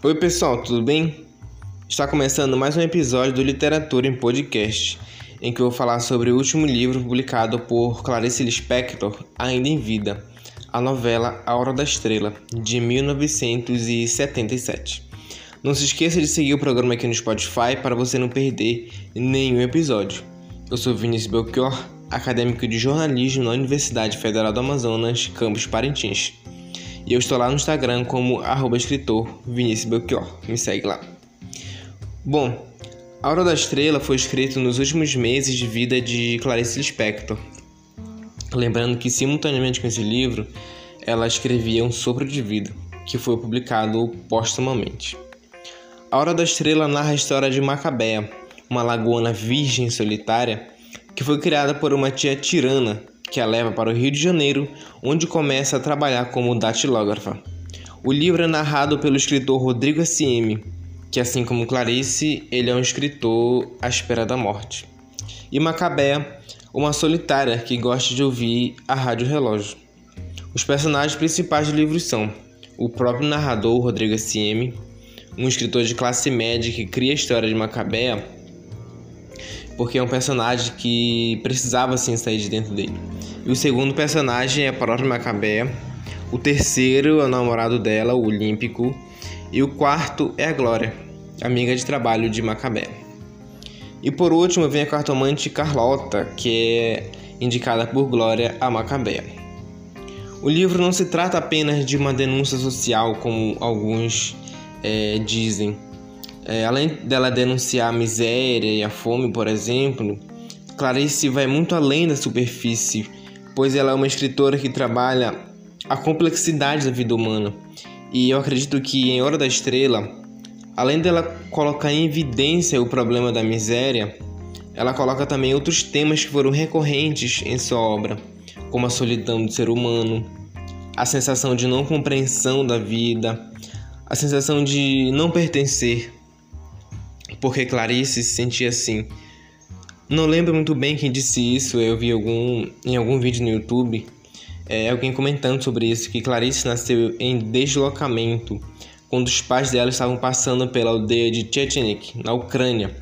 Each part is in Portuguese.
Oi, pessoal, tudo bem? Está começando mais um episódio do Literatura em Podcast, em que eu vou falar sobre o último livro publicado por Clarice Lispector, ainda em vida, a novela A Hora da Estrela, de 1977. Não se esqueça de seguir o programa aqui no Spotify para você não perder nenhum episódio. Eu sou Vinícius Belchior, acadêmico de jornalismo na Universidade Federal do Amazonas, campus Parintins. E eu estou lá no Instagram como arroba escritor Vinícius Belchior. Me segue lá. Bom, A Hora da Estrela foi escrito nos últimos meses de vida de Clarice Lispector. Lembrando que simultaneamente com esse livro, ela escrevia Um Sopro de Vida, que foi publicado póstumamente. A Hora da Estrela narra a história de Macabea, uma lagoana virgem solitária que foi criada por uma tia tirana que a leva para o Rio de Janeiro, onde começa a trabalhar como datilógrafa. O livro é narrado pelo escritor Rodrigo S.M., que assim como Clarice, ele é um escritor à espera da morte. E Macabea, uma solitária que gosta de ouvir a rádio relógio. Os personagens principais do livro são o próprio narrador Rodrigo S.M., um escritor de classe média que cria a história de Macabea, porque é um personagem que precisava assim sair de dentro dele. E o segundo personagem é a própria Macabea. O terceiro é o namorado dela, o Olímpico. E o quarto é a Glória, amiga de trabalho de Macabea. E por último vem a cartomante Carlota, que é indicada por Glória a Macabea. O livro não se trata apenas de uma denúncia social, como alguns é, dizem. É, além dela denunciar a miséria e a fome, por exemplo, Clarice vai muito além da superfície pois ela é uma escritora que trabalha a complexidade da vida humana. E eu acredito que em Hora da Estrela, além dela colocar em evidência o problema da miséria, ela coloca também outros temas que foram recorrentes em sua obra, como a solidão do ser humano, a sensação de não compreensão da vida, a sensação de não pertencer, porque Clarice se sentia assim não lembro muito bem quem disse isso, eu vi algum, em algum vídeo no YouTube, é, alguém comentando sobre isso, que Clarice nasceu em deslocamento, quando os pais dela estavam passando pela aldeia de Chechenik, na Ucrânia,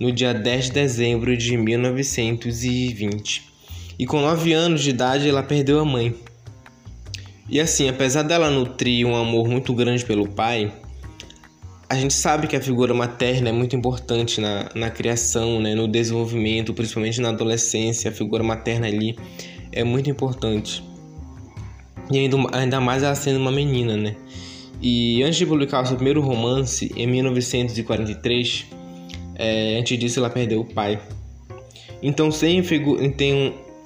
no dia 10 de dezembro de 1920. E com 9 anos de idade ela perdeu a mãe. E assim, apesar dela nutrir um amor muito grande pelo pai, a gente sabe que a figura materna é muito importante na, na criação, né, no desenvolvimento, principalmente na adolescência, a figura materna ali é muito importante. E ainda, ainda mais ela sendo uma menina, né? E antes de publicar o seu primeiro romance, em 1943, é, antes disso ela perdeu o pai. Então sem,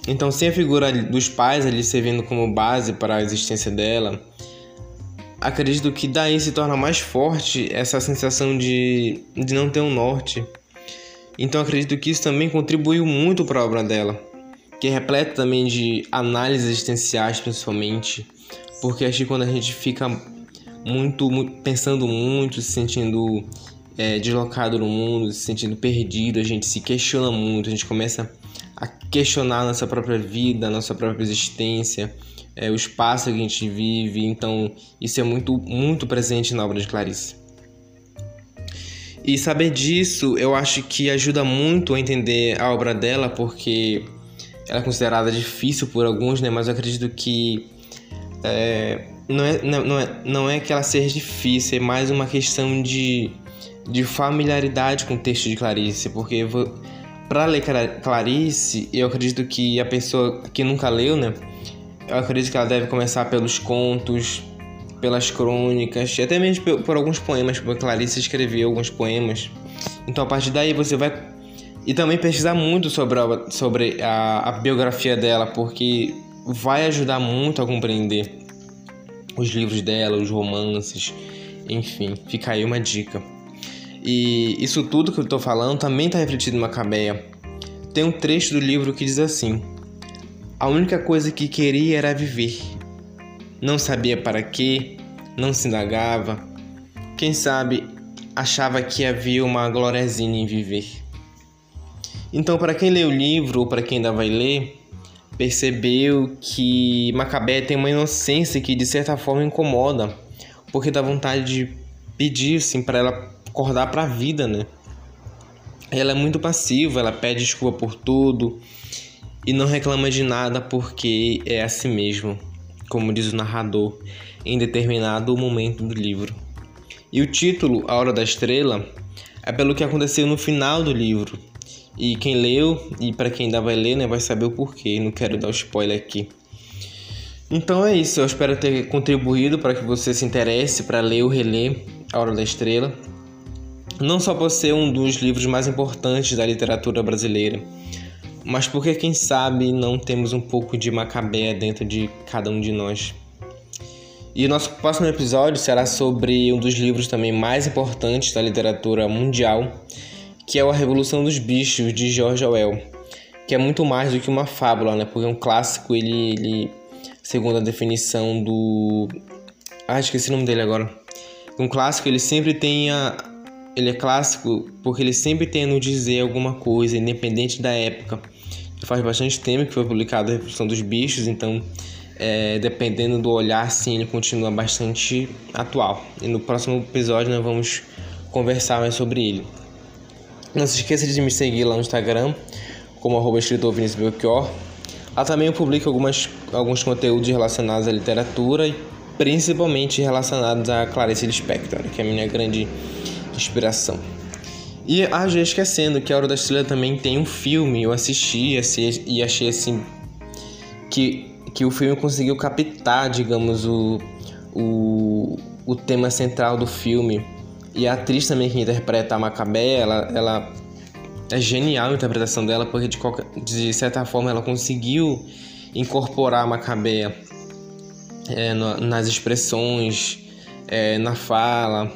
então, sem a figura dos pais ali servindo como base para a existência dela, acredito que daí se torna mais forte essa sensação de, de não ter um norte. Então acredito que isso também contribuiu muito para a obra dela, que é repleta também de análises existenciais principalmente, porque acho que quando a gente fica muito, muito pensando muito, se sentindo é, deslocado no mundo, se sentindo perdido, a gente se questiona muito, a gente começa a questionar nossa própria vida, nossa própria existência, é, o espaço que a gente vive, então isso é muito, muito presente na obra de Clarice. E saber disso eu acho que ajuda muito a entender a obra dela, porque ela é considerada difícil por alguns, né? Mas eu acredito que é, não, é, não, é, não é que ela seja difícil, é mais uma questão de, de familiaridade com o texto de Clarice, porque para ler Clarice, eu acredito que a pessoa que nunca leu, né? Eu acredito que ela deve começar pelos contos, pelas crônicas, e até mesmo por, alguns poemas, porque Clarice escreveu alguns poemas. Então a partir daí você vai. E também pesquisar muito sobre a, sobre a, a biografia dela, porque vai ajudar muito a compreender os livros dela, os romances, enfim, fica aí uma dica. E isso tudo que eu estou falando também está refletido em Macabeia. Tem um trecho do livro que diz assim: a única coisa que queria era viver. Não sabia para quê, não se indagava. Quem sabe achava que havia uma gloriazinha em viver. Então, para quem lê o livro ou para quem ainda vai ler, percebeu que Macabé tem uma inocência que de certa forma incomoda, porque dá vontade de pedir assim para ela acordar para a vida, né? Ela é muito passiva, ela pede desculpa por tudo e não reclama de nada porque é assim mesmo, como diz o narrador em determinado momento do livro. E o título, A Hora da Estrela, é pelo que aconteceu no final do livro. E quem leu, e para quem ainda vai ler, né, vai saber o porquê. Não quero dar spoiler aqui. Então é isso, eu espero ter contribuído para que você se interesse para ler ou reler A Hora da Estrela. Não só por ser um dos livros mais importantes da literatura brasileira, mas porque, quem sabe, não temos um pouco de Macabé dentro de cada um de nós. E o nosso próximo episódio será sobre um dos livros também mais importantes da literatura mundial, que é A Revolução dos Bichos, de George Orwell, que é muito mais do que uma fábula, né? Porque um clássico, ele, ele segundo a definição do... Ah, esqueci o nome dele agora. Um clássico, ele sempre tem a... Ele é clássico porque ele sempre tem a nos dizer alguma coisa, independente da época. Faz bastante tempo que foi publicado A Revolução dos Bichos, então é, dependendo do olhar, sim, ele continua bastante atual. E no próximo episódio nós vamos conversar mais sobre ele. Não se esqueça de me seguir lá no Instagram, como arroba escritor Vinícius Belchior. Lá também eu publico algumas, alguns conteúdos relacionados à literatura e principalmente relacionados a Clarice Lispector, que é a minha grande inspiração. E ah, já esquecendo que A Hora da Estrela também tem um filme, eu assisti e achei assim que que o filme conseguiu captar, digamos, o, o, o tema central do filme. E a atriz também que interpreta a Macabé, ela, ela é genial a interpretação dela, porque de, qualquer, de certa forma ela conseguiu incorporar a Macabé é, nas expressões, é, na fala.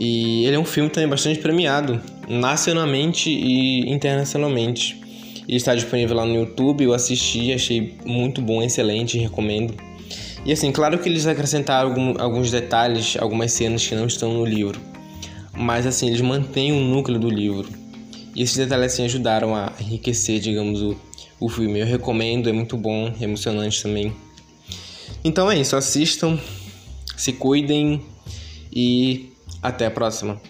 E ele é um filme também bastante premiado, nacionalmente e internacionalmente. Ele está disponível lá no YouTube, eu assisti, achei muito bom, excelente, recomendo. E assim, claro que eles acrescentaram alguns detalhes, algumas cenas que não estão no livro. Mas assim, eles mantêm o núcleo do livro. E esses detalhes assim ajudaram a enriquecer, digamos, o, o filme. Eu recomendo, é muito bom, é emocionante também. Então é isso, assistam, se cuidem e até a próxima.